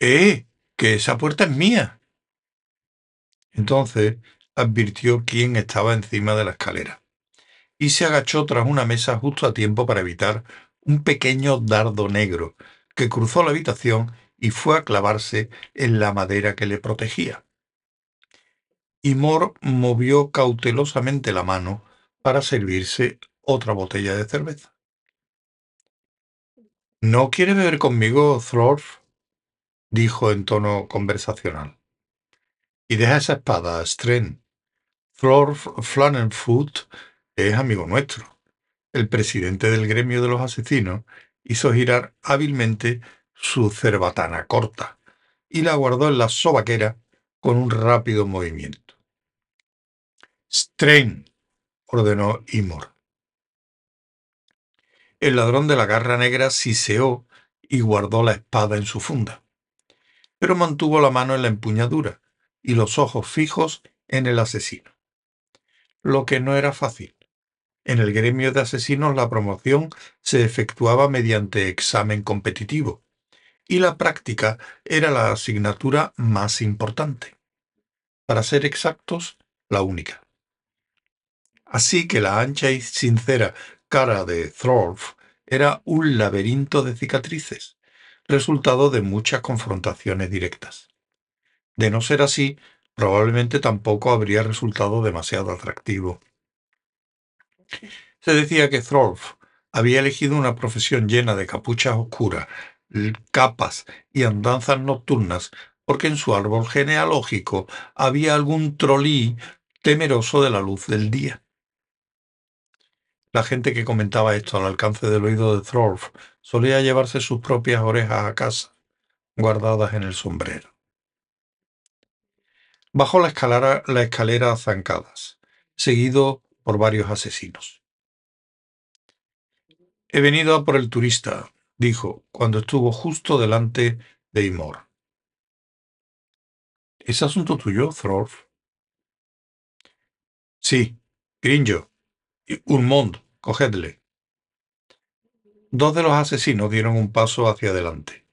¡Eh! que esa puerta es mía. Entonces advirtió quién estaba encima de la escalera y se agachó tras una mesa justo a tiempo para evitar un pequeño dardo negro que cruzó la habitación y fue a clavarse en la madera que le protegía. Y Mor movió cautelosamente la mano para servirse otra botella de cerveza. ¿No quiere beber conmigo, Thorf? Dijo en tono conversacional. Y deja esa espada, Stren. Thorf Flannenfoot es amigo nuestro. El presidente del gremio de los asesinos hizo girar hábilmente su cerbatana corta y la guardó en la sobaquera con un rápido movimiento. Strain, ordenó Imor. El ladrón de la garra negra siseó y guardó la espada en su funda, pero mantuvo la mano en la empuñadura y los ojos fijos en el asesino. Lo que no era fácil. En el gremio de asesinos la promoción se efectuaba mediante examen competitivo, y la práctica era la asignatura más importante. Para ser exactos, la única. Así que la ancha y sincera cara de Thorf era un laberinto de cicatrices, resultado de muchas confrontaciones directas. De no ser así, probablemente tampoco habría resultado demasiado atractivo. Se decía que Thorf había elegido una profesión llena de capuchas oscuras, capas y andanzas nocturnas porque en su árbol genealógico había algún trolí temeroso de la luz del día. La gente que comentaba esto al alcance del oído de Thorf solía llevarse sus propias orejas a casa, guardadas en el sombrero. Bajó la escalera, la escalera a zancadas, seguido por varios asesinos. He venido a por el turista, dijo, cuando estuvo justo delante de Imor. ¿Es asunto tuyo, Thorf? Sí, Grinjo, Urmond, cogedle. Dos de los asesinos dieron un paso hacia adelante.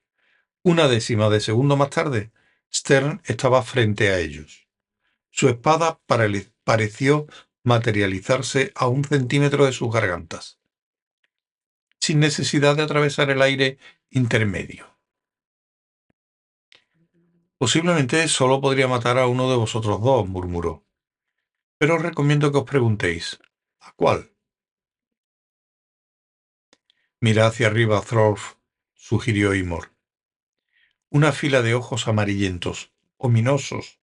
Una décima de segundo más tarde, Stern estaba frente a ellos. Su espada pareció materializarse a un centímetro de sus gargantas, sin necesidad de atravesar el aire intermedio. Posiblemente solo podría matar a uno de vosotros dos, murmuró. Pero os recomiendo que os preguntéis, ¿A cuál? Mira hacia arriba, Thorf, sugirió Imor. Una fila de ojos amarillentos, ominosos,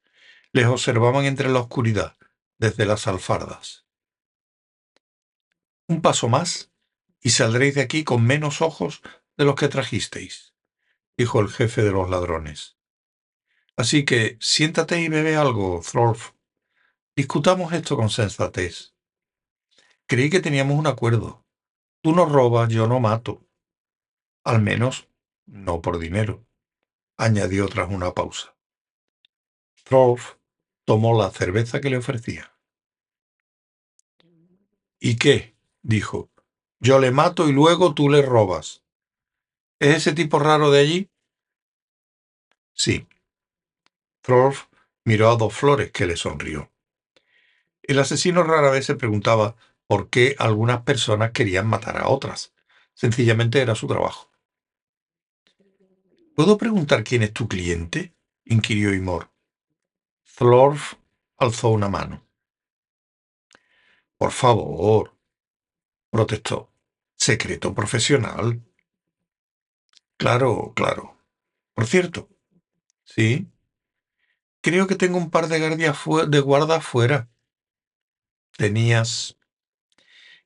les observaban entre la oscuridad, desde las alfardas. Un paso más y saldréis de aquí con menos ojos de los que trajisteis, dijo el jefe de los ladrones. Así que siéntate y bebe algo, Thorf. Discutamos esto con sensatez. Creí que teníamos un acuerdo. Tú no robas, yo no mato. Al menos, no por dinero, añadió tras una pausa. Thorf tomó la cerveza que le ofrecía. ¿Y qué? dijo. Yo le mato y luego tú le robas. ¿Es ese tipo raro de allí? Sí. Thorf miró a dos flores que le sonrió. El asesino rara vez se preguntaba por qué algunas personas querían matar a otras. Sencillamente era su trabajo. ¿Puedo preguntar quién es tu cliente? inquirió Imor. Thorf alzó una mano. Por favor, protestó. Secreto profesional. Claro, claro. Por cierto, sí. Creo que tengo un par de guardias de guarda afuera. Tenías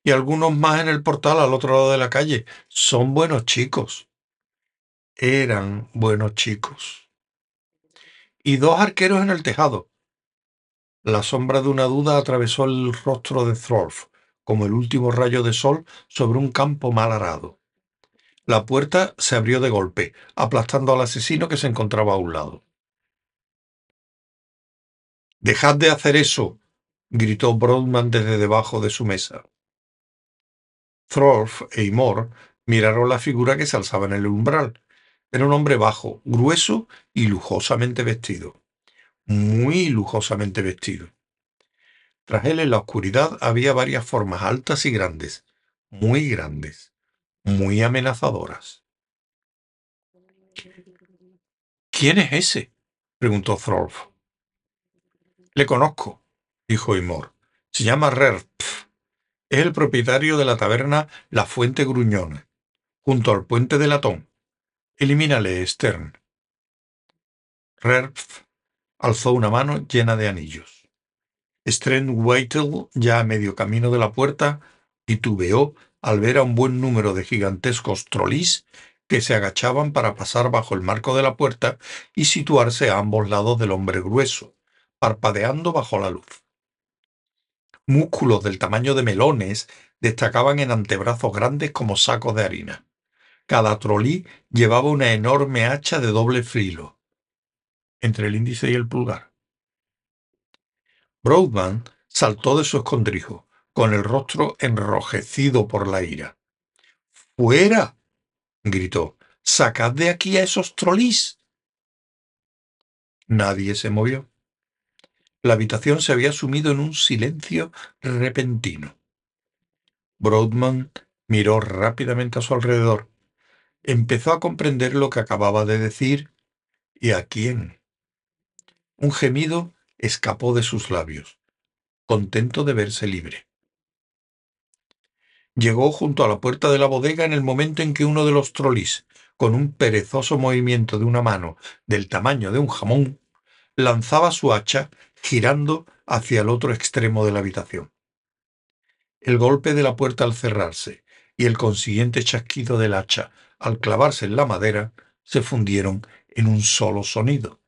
y algunos más en el portal al otro lado de la calle. Son buenos chicos. Eran buenos chicos. Y dos arqueros en el tejado. La sombra de una duda atravesó el rostro de Thorf, como el último rayo de sol sobre un campo mal arado. La puerta se abrió de golpe, aplastando al asesino que se encontraba a un lado. Dejad de hacer eso, gritó Broadman desde debajo de su mesa. Thorf e Imor miraron la figura que se alzaba en el umbral, Era un hombre bajo, grueso y lujosamente vestido. Muy lujosamente vestido. Tras él en la oscuridad había varias formas altas y grandes, muy grandes, muy amenazadoras. ¿Quién es ese? preguntó Thorolf. Le conozco, dijo Imor. Se llama Rerpf. Es el propietario de la taberna La Fuente Gruñona, junto al puente de latón. Elimínale, Stern. Rerpf alzó una mano llena de anillos. Weitel, ya a medio camino de la puerta, titubeó al ver a un buen número de gigantescos trolís que se agachaban para pasar bajo el marco de la puerta y situarse a ambos lados del hombre grueso, parpadeando bajo la luz. Músculos del tamaño de melones destacaban en antebrazos grandes como sacos de harina. Cada trolí llevaba una enorme hacha de doble filo, entre el índice y el pulgar. Broadman saltó de su escondrijo, con el rostro enrojecido por la ira. ¡Fuera! gritó. ¡Sacad de aquí a esos trolís! Nadie se movió. La habitación se había sumido en un silencio repentino. Broadman miró rápidamente a su alrededor. Empezó a comprender lo que acababa de decir y a quién. Un gemido escapó de sus labios, contento de verse libre. Llegó junto a la puerta de la bodega en el momento en que uno de los trolis, con un perezoso movimiento de una mano del tamaño de un jamón, lanzaba su hacha girando hacia el otro extremo de la habitación. El golpe de la puerta al cerrarse y el consiguiente chasquido del hacha al clavarse en la madera se fundieron en un solo sonido.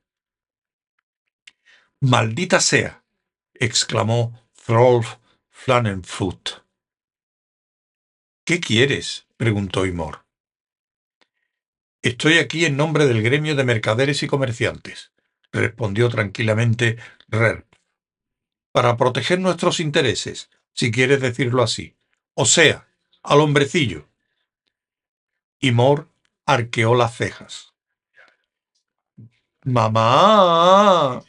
Maldita sea, exclamó Throlf Flanenfoot. ¿Qué quieres? preguntó Imor. Estoy aquí en nombre del gremio de mercaderes y comerciantes, respondió tranquilamente Rerp, para proteger nuestros intereses, si quieres decirlo así. O sea, al hombrecillo. Imor arqueó las cejas. Mamá.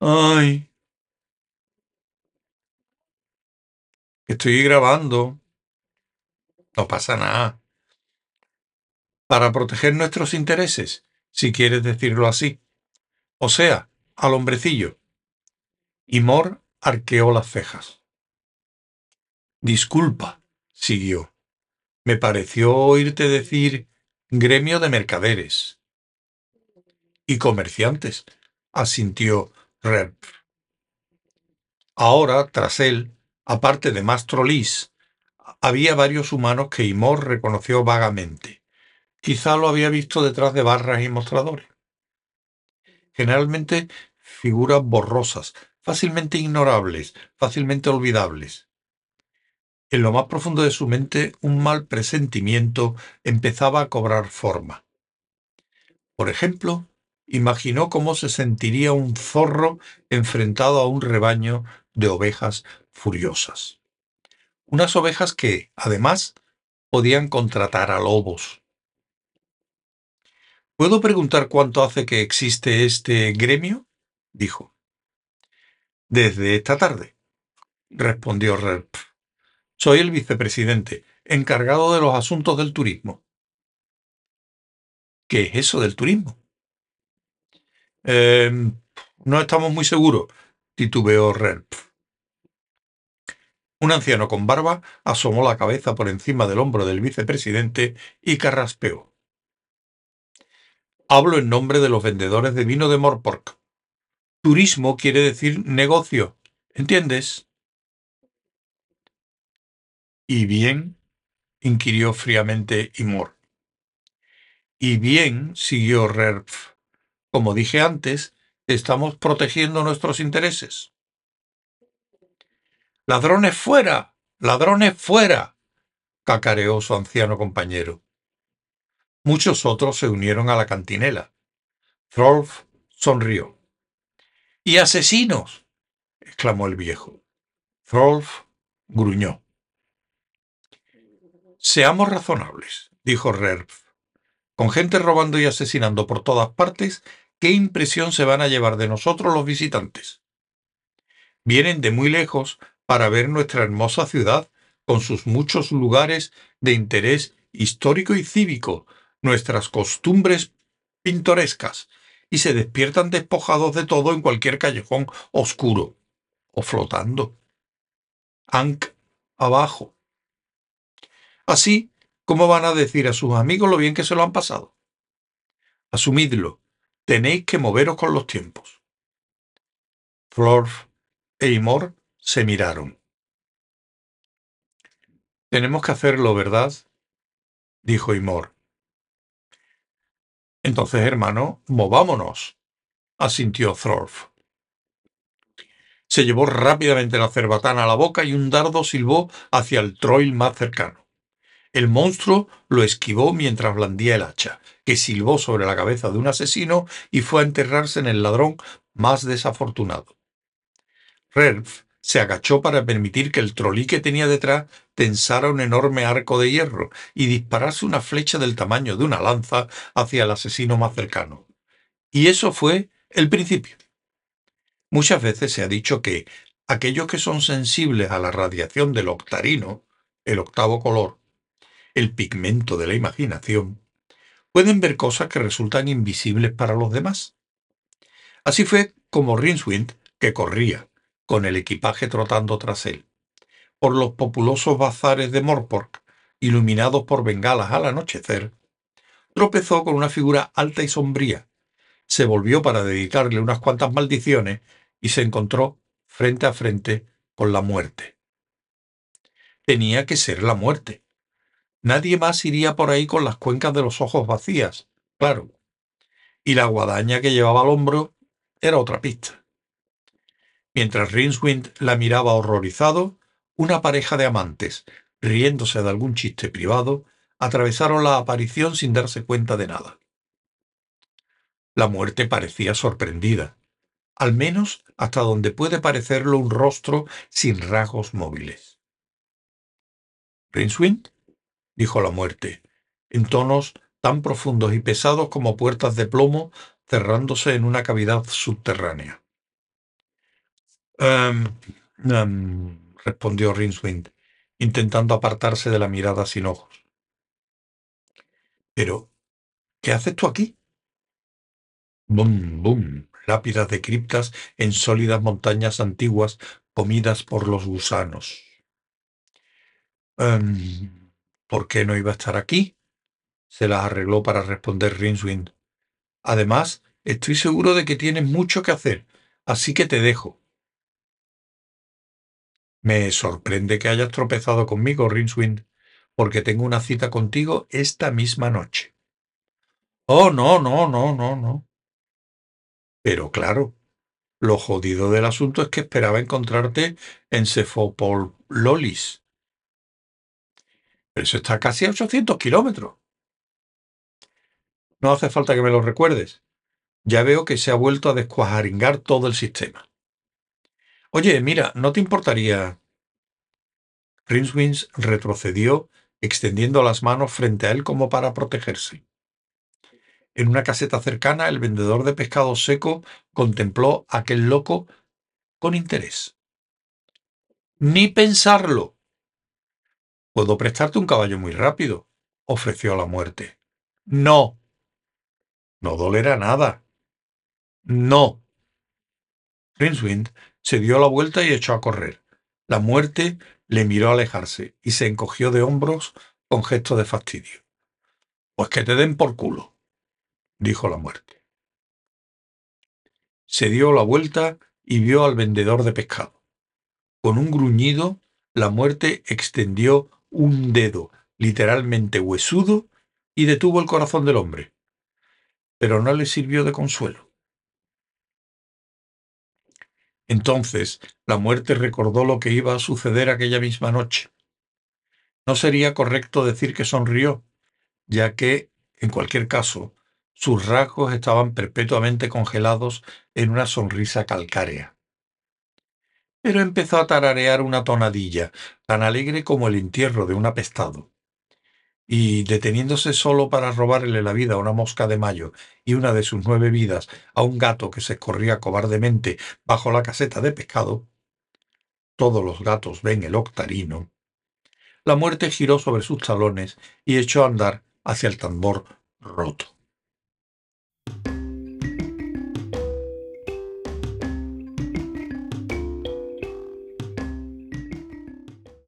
Ay. Estoy grabando. No pasa nada. Para proteger nuestros intereses, si quieres decirlo así. O sea, al hombrecillo. Y Mor arqueó las cejas. Disculpa, siguió. Me pareció oírte decir gremio de mercaderes. Y comerciantes, asintió Ahora, tras él, aparte de Mastrolis, había varios humanos que Imor reconoció vagamente. Quizá lo había visto detrás de barras y mostradores. Generalmente figuras borrosas, fácilmente ignorables, fácilmente olvidables. En lo más profundo de su mente, un mal presentimiento empezaba a cobrar forma. Por ejemplo, imaginó cómo se sentiría un zorro enfrentado a un rebaño de ovejas furiosas. Unas ovejas que, además, podían contratar a lobos. ¿Puedo preguntar cuánto hace que existe este gremio? dijo. Desde esta tarde, respondió Rerp. Soy el vicepresidente, encargado de los asuntos del turismo. ¿Qué es eso del turismo? Em, no estamos muy seguros, titubeó Rerp. Un anciano con barba asomó la cabeza por encima del hombro del vicepresidente y carraspeó. Hablo en nombre de los vendedores de vino de Morpork. Turismo quiere decir negocio, ¿entiendes? ¿Y bien? inquirió fríamente Imor. Y bien, siguió Rerpf, como dije antes, estamos protegiendo nuestros intereses. ¡Ladrones fuera! ¡Ladrones fuera! cacareó su anciano compañero. Muchos otros se unieron a la cantinela. Throlf sonrió. ¡Y asesinos! exclamó el viejo. Throlf gruñó. Seamos razonables, dijo Rerf. Con gente robando y asesinando por todas partes, ¿qué impresión se van a llevar de nosotros los visitantes? Vienen de muy lejos para ver nuestra hermosa ciudad, con sus muchos lugares de interés histórico y cívico, nuestras costumbres pintorescas, y se despiertan despojados de todo en cualquier callejón oscuro o flotando. Ankh abajo. Así, ¿cómo van a decir a sus amigos lo bien que se lo han pasado? Asumidlo, tenéis que moveros con los tiempos. Flor e Imor se miraron. Tenemos que hacerlo, ¿verdad? dijo Imor. Entonces, hermano, movámonos, asintió Thorf. Se llevó rápidamente la cerbatana a la boca y un dardo silbó hacia el troil más cercano. El monstruo lo esquivó mientras blandía el hacha, que silbó sobre la cabeza de un asesino y fue a enterrarse en el ladrón más desafortunado. Ralph se agachó para permitir que el trolí que tenía detrás tensara un enorme arco de hierro y disparase una flecha del tamaño de una lanza hacia el asesino más cercano. Y eso fue el principio. Muchas veces se ha dicho que aquellos que son sensibles a la radiación del octarino, el octavo color, el pigmento de la imaginación, pueden ver cosas que resultan invisibles para los demás. Así fue como Rinswind, que corría, con el equipaje trotando tras él, por los populosos bazares de Morpork, iluminados por bengalas al anochecer, tropezó con una figura alta y sombría, se volvió para dedicarle unas cuantas maldiciones y se encontró frente a frente con la muerte. Tenía que ser la muerte. Nadie más iría por ahí con las cuencas de los ojos vacías, claro. Y la guadaña que llevaba al hombro era otra pista. Mientras Rinswind la miraba horrorizado, una pareja de amantes, riéndose de algún chiste privado, atravesaron la aparición sin darse cuenta de nada. La muerte parecía sorprendida, al menos hasta donde puede parecerlo un rostro sin rasgos móviles. Rinswind, dijo la muerte, en tonos tan profundos y pesados como puertas de plomo cerrándose en una cavidad subterránea. Um, respondió Rinswind, intentando apartarse de la mirada sin ojos. Pero, ¿qué haces tú aquí? Bum, bum, lápidas de criptas en sólidas montañas antiguas comidas por los gusanos. ¿Por qué no iba a estar aquí? Se las arregló para responder Rinswind. Además, estoy seguro de que tienes mucho que hacer, así que te dejo. Me sorprende que hayas tropezado conmigo, Rinswind, porque tengo una cita contigo esta misma noche. Oh, no, no, no, no, no. Pero claro, lo jodido del asunto es que esperaba encontrarte en Lolis. Pero eso está casi a 800 kilómetros. No hace falta que me lo recuerdes. Ya veo que se ha vuelto a descuajaringar todo el sistema. Oye, mira, ¿no te importaría? Rinswins retrocedió, extendiendo las manos frente a él como para protegerse. En una caseta cercana, el vendedor de pescado seco contempló a aquel loco con interés. Ni pensarlo. Puedo prestarte un caballo muy rápido, ofreció la muerte. No. No dolerá nada. No. Rinswind se dio la vuelta y echó a correr. La muerte le miró alejarse y se encogió de hombros con gesto de fastidio. Pues que te den por culo, dijo la muerte. Se dio la vuelta y vio al vendedor de pescado. Con un gruñido, la muerte extendió un dedo, literalmente huesudo, y detuvo el corazón del hombre. Pero no le sirvió de consuelo. Entonces la muerte recordó lo que iba a suceder aquella misma noche. No sería correcto decir que sonrió, ya que, en cualquier caso, sus rasgos estaban perpetuamente congelados en una sonrisa calcárea. Pero empezó a tararear una tonadilla, tan alegre como el entierro de un apestado, y deteniéndose solo para robarle la vida a una mosca de mayo y una de sus nueve vidas a un gato que se escorría cobardemente bajo la caseta de pescado, todos los gatos ven el octarino, la muerte giró sobre sus talones y echó a andar hacia el tambor roto.